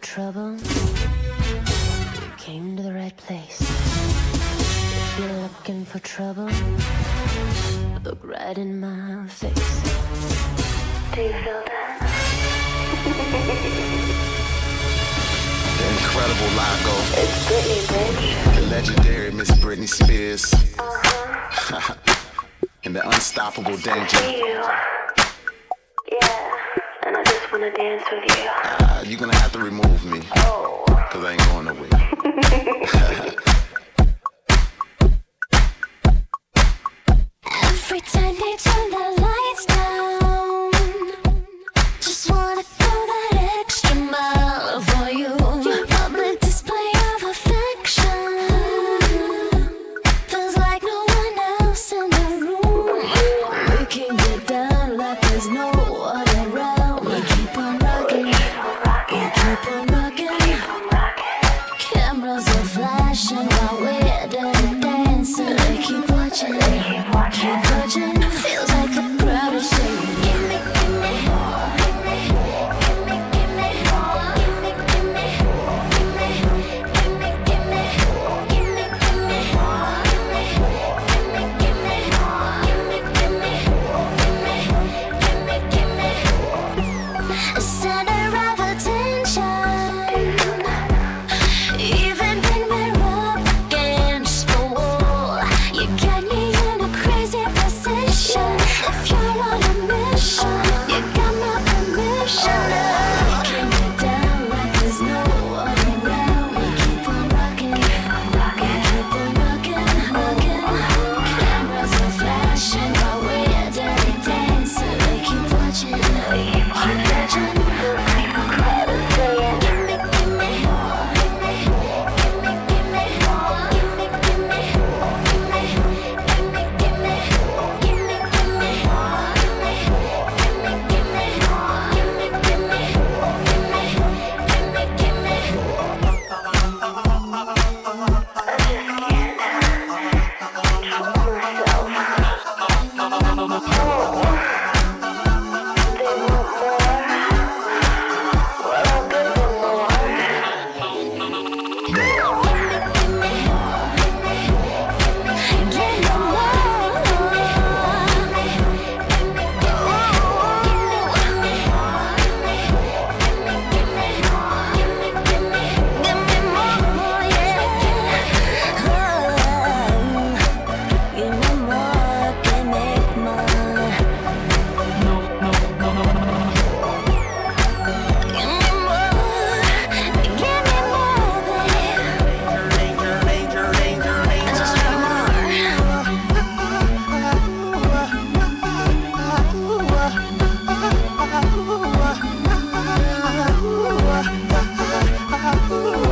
trouble, you came to the right place. If you're looking for trouble, look right in my face. Do you feel that? The incredible Lago. It's Britney, bitch. The legendary Miss Britney Spears. Uh-huh. and the unstoppable danger. See you. Yeah, and I just wanna dance with you. Uh, you're gonna have to remove me. Oh. Cause I ain't going nowhere. Every time they turn the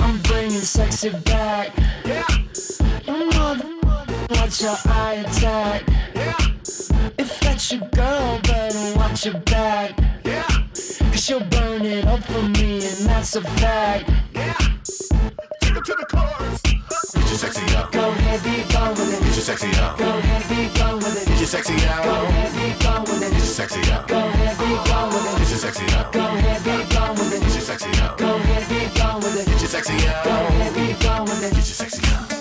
I'm bringing sexy back. Your mother, watch your eye attack. If that's your girl, better watch your back. Cause she'll burn it up for me, and that's a fact. Take her to the cars. Get your sexy out. Go ahead, be gone with it. Get your sexy out. Go ahead, be gone with it. Get your sexy Go out. ahead, be gone with Get it. your sexy out. Go ahead, be gone with Get it. your sexy out. Go ahead, be gone with Get your sexy out. Go ahead, with it. Get your sexy Go out. ahead, gone with it. Get your sexy out.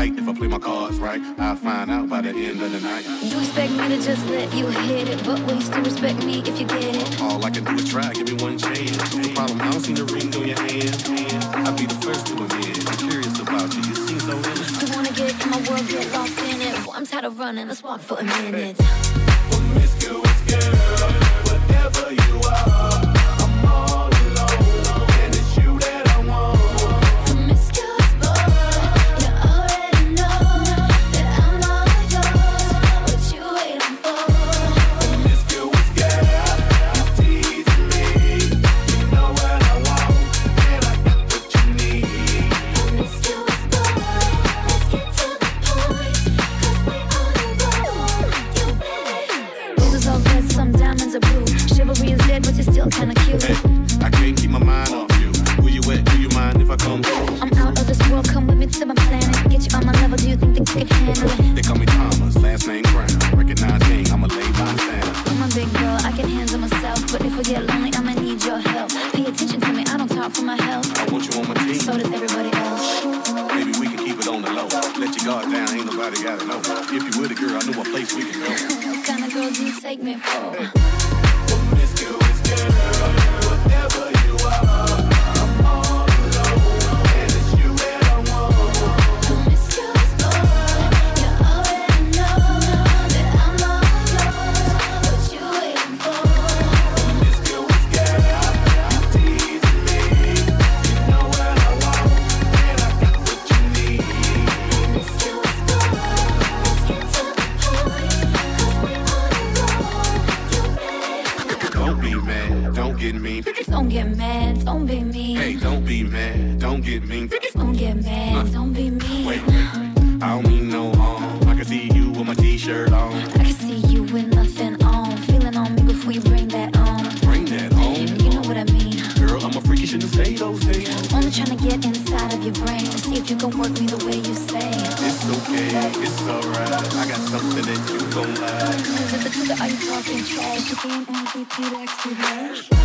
tight. If I play my cards right, I'll find out by the end of the night. You expect me to just let you hit it, but will you still respect me if you get it? All I can do is try, give me one chance. No problem, I don't see the ring on your hand. I'll be the first to admit. I'm curious about you, you seem so innocent. You wanna get in my world, get lost in it. Well, I'm tired of running, let's walk for a minute. If you like to rush.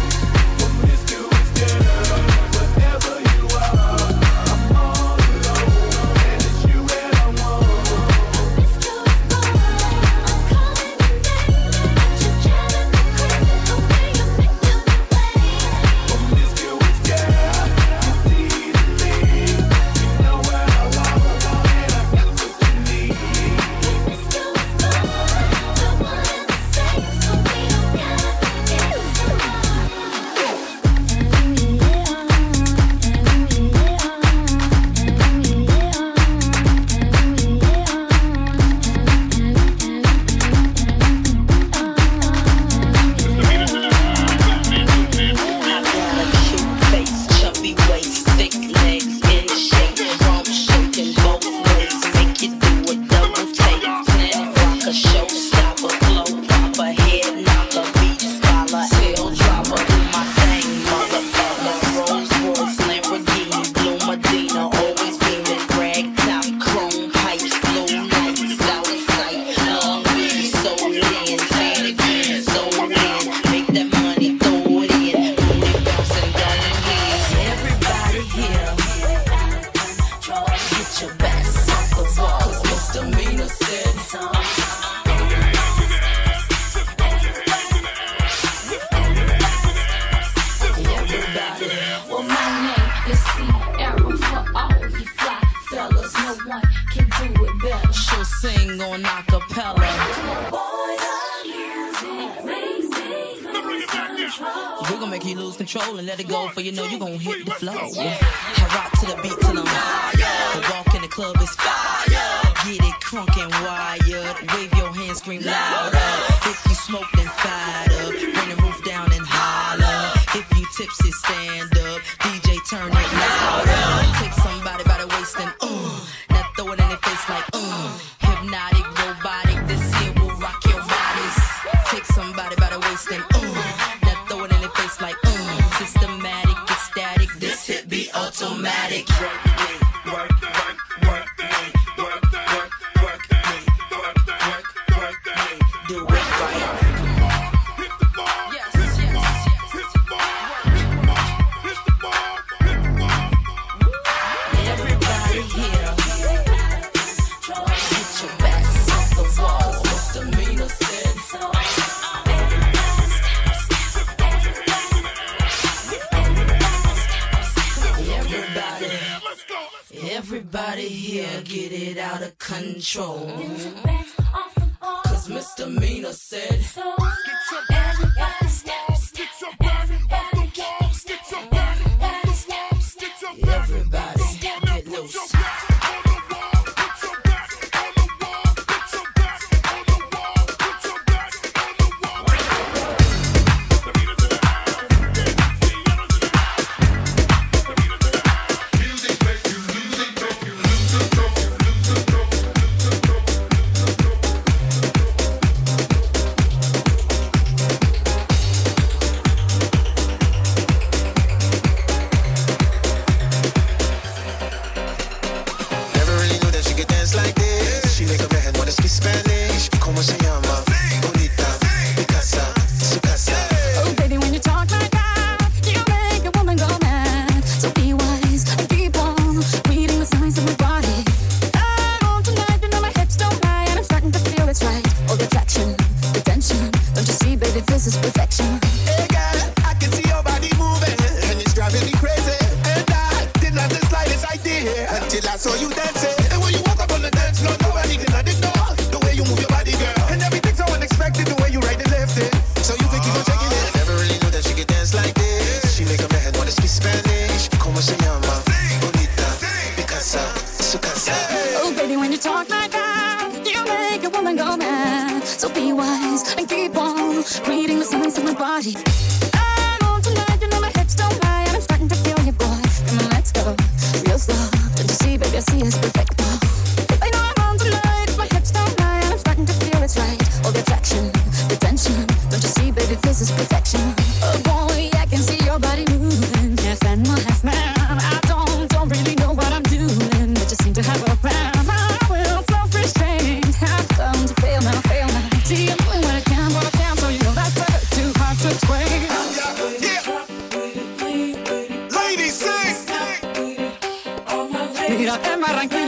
on acapella. We're gonna make you lose control and let it go, for you know you're gonna hit the flow. I rock to the beat till I'm higher. The walk in the club is fire. Get it crunk and wired. Wave your hands, scream louder. If you smoke, then fired up. Bring the roof down and holler. If you tipsy, stand up. DJ, turn it louder. Take some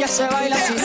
se baila así.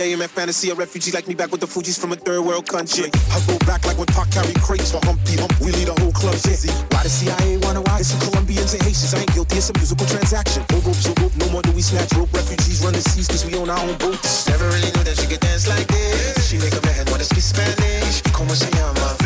I am fantasy. A refugee like me back with the Fuji's from a third world country. I go back like when Pac carry crates for Humpty Hump. We lead a whole club dizzy. Why the CIA wanna why? It's the Colombians and Haitians. I ain't guilty. It's a musical transaction. Old rope's a rope. No more do we snatch rope. Refugees run the seas cause we own our own boats. Never really knew that she could dance like this. She make a man wanna speak Spanish. Como se llama?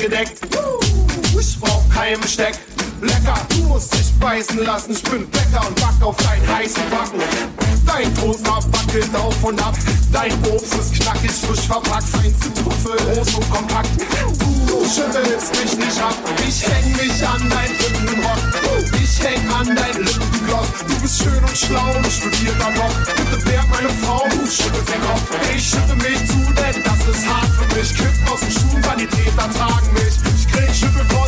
gedeckt. Ich brauch keinen Besteck lecker. Du musst dich beißen lassen, ich bin Bäcker und back auf deinen heißen Backen. Dein Toaster wackelt auf und ab, dein Obst ist knackig, frisch verpackt, sein Trüffel, groß und kompakt. Du schüttelst mich nicht ab, ich häng mich an dein Lippenrock, ich häng an dein Lippengloss. Du bist schön und schlau und studierter Bock, bitte werd meine Frau, du schüttelst den Kopf. Ich schütte mich zu, denn das ist hart für mich, Kipp aus dem Schuh, Sanitäter tragen mich. Ich krieg Schüttel vor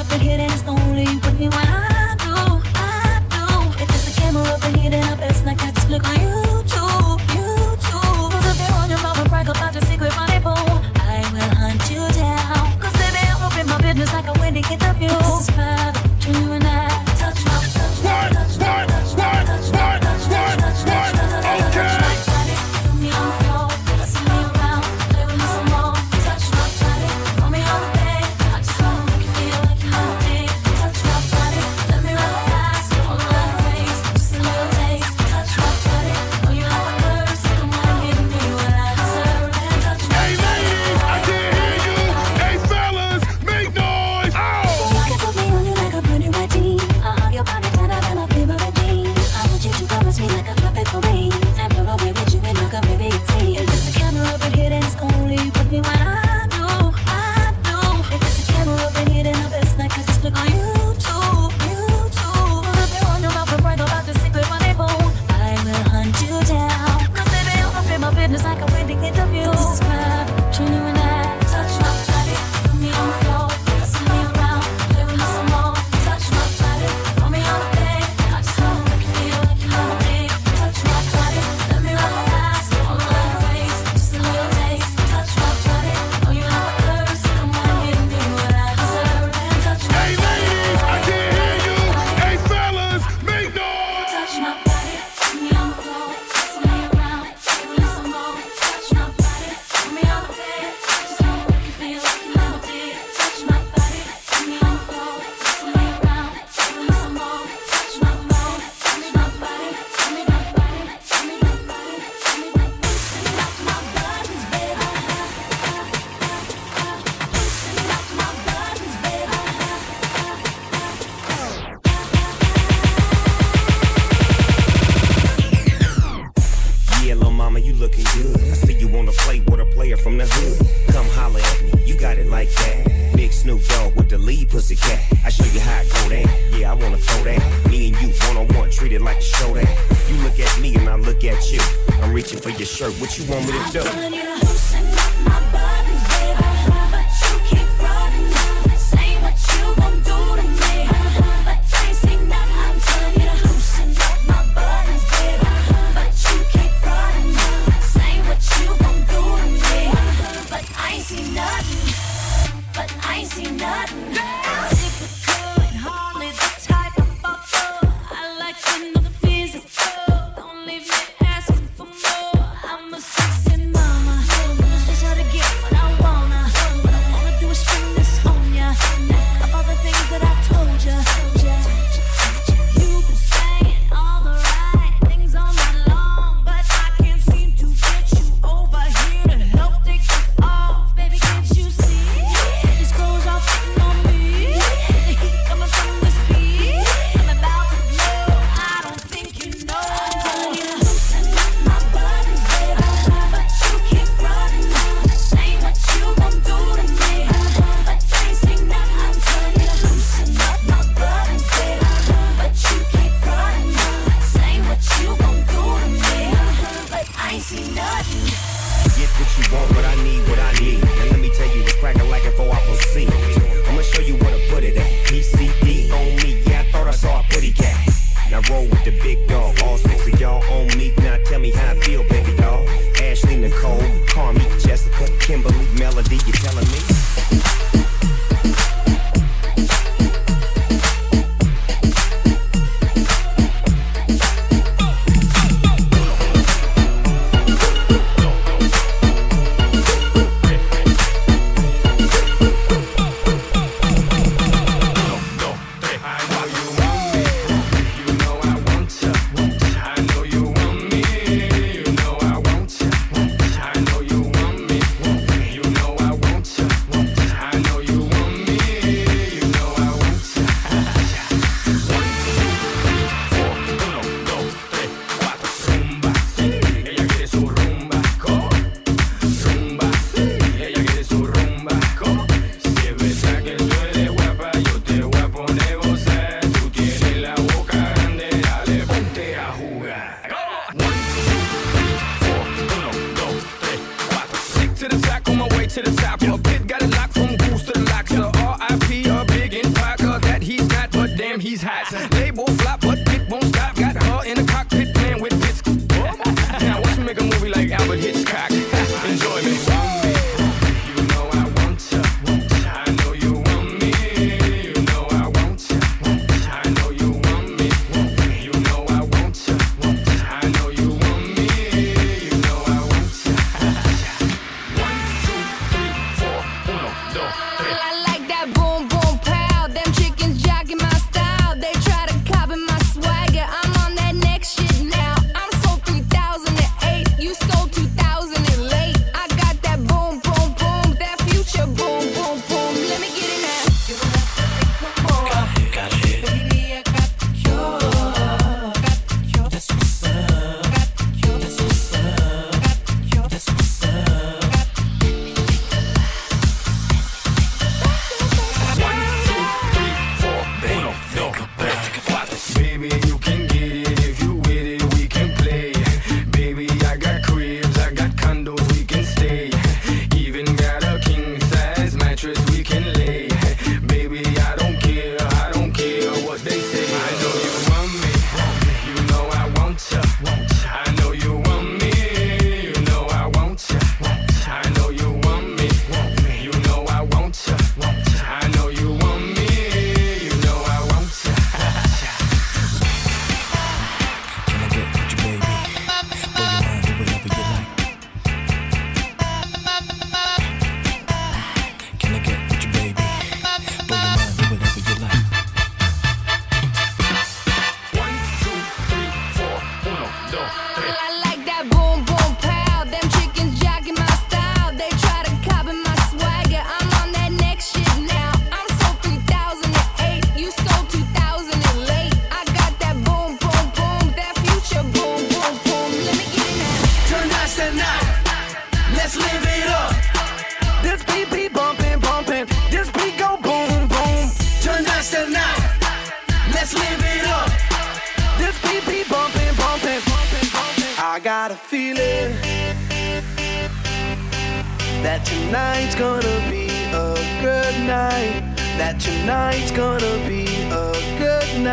up and hidden, it's lonely with me when want me to do?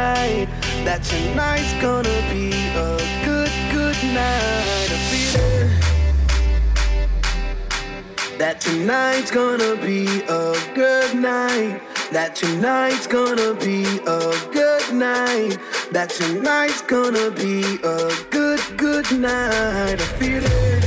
That tonight's gonna be a good, good night. A feeling that tonight's gonna be a good night. That tonight's gonna be a good night. That tonight's gonna be a good, good night. I feel it.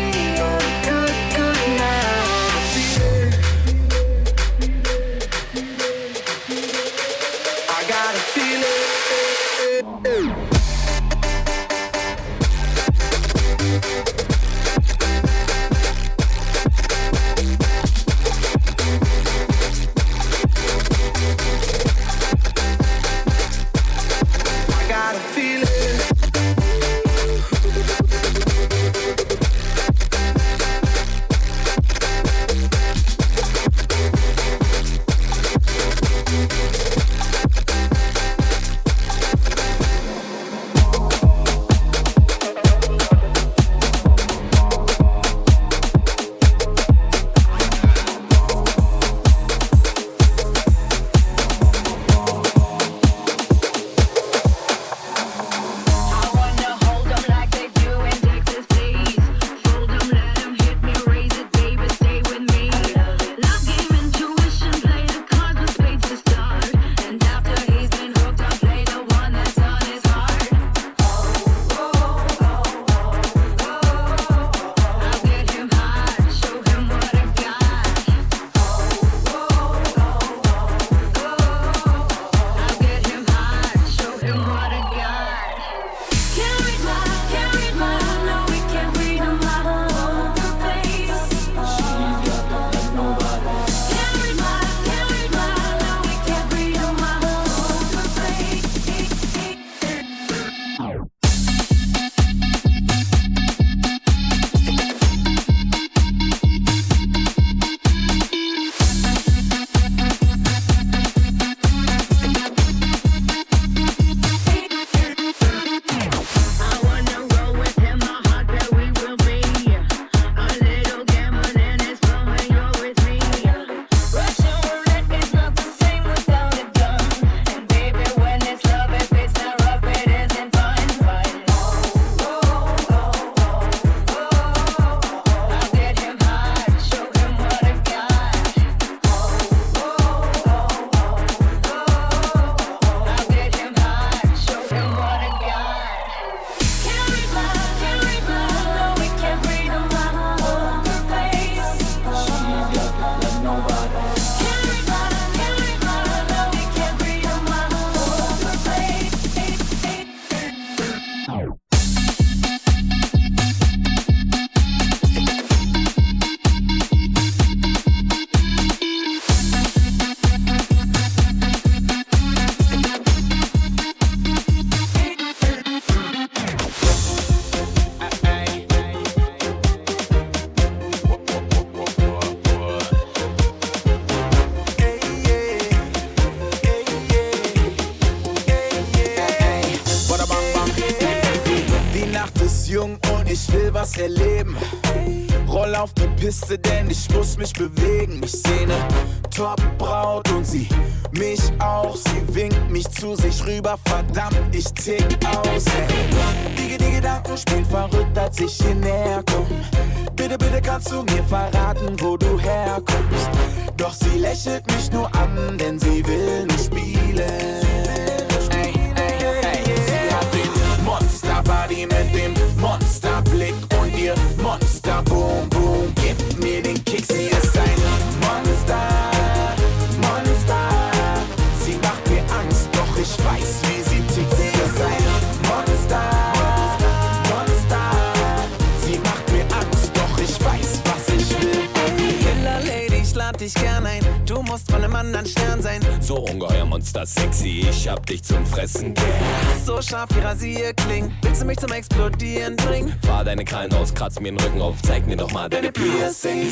erleben. Roll auf die Piste, denn ich muss mich bewegen. Ich sehne Top-Braut und sie mich auch. Sie winkt mich zu sich rüber, verdammt, ich tick aus. Hey. Die, Gedanken spielen verrückt, als ich hier näher komm. Bitte, bitte kannst du mir verraten, wo du herkommst. Doch sie lächelt mich nur an, denn sie will nur spielen. Boom. Musst von einem anderen Stern sein. So ungeheuer Monster sexy, ich hab dich zum Fressen gern. So scharf wie Rasierklingen. Willst du mich zum Explodieren bringen? Fahr deine Krallen aus, kratz mir den Rücken auf, zeig mir doch mal deine Piercings.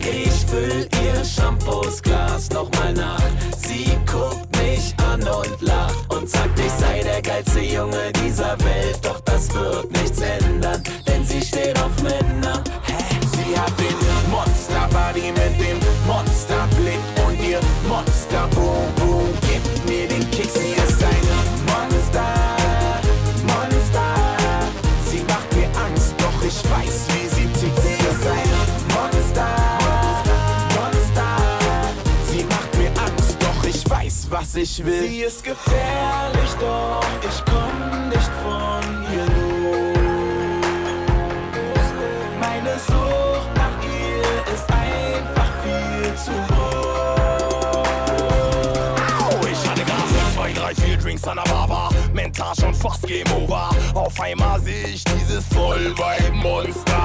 Ich füll ihr Shampoos Glas nochmal nach. Sie guckt mich an und lacht und sagt, ich sei der geilste Junge dieser Welt. Doch das wird nichts ändern, denn sie steht auf Männer. Sie hat den Monster-Body mit dem Monsterblick und ihr Monster-Boom, Boom. Gib mir den Kick, sie ist ein Monster, Monster. Sie macht mir Angst, doch ich weiß, wie sie tickt. Sie ist ein Monster, Monster. Sie macht mir Angst, doch ich weiß, was ich will. Sie ist gefährlich, doch ich komm nicht von fast Game Over. Auf einmal seh ich dieses Vollweib-Monster.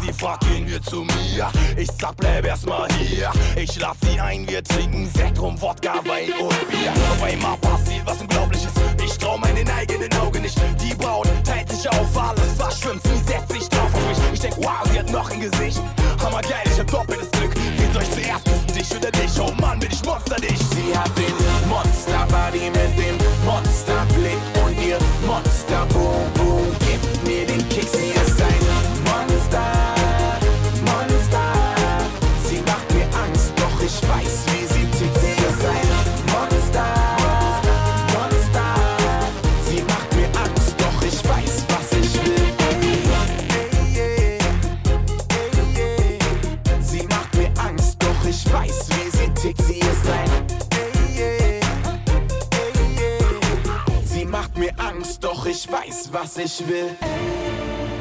Sie fragt, gehen wir zu mir? Ich sag, bleib erstmal hier. Ich lad sie ein, wir trinken Sekt, rum, Wodka, Wein und Bier. Auf einmal passiert was Unglaubliches. Ich trau meinen eigenen Augen nicht. Die Braut teilt sich auf, alles verschwimmt. Sie setzt sich drauf auf mich. Ich denk, wow, sie hat noch ein Gesicht. Hammergeil, ich hab doppeltes Glück. Soll ich zuerst küssen, dich oder dich? Oh Mann, bin ich Monster dich. Sie hat den Monster-Body mit dem Monsterblick s'échever. Hey.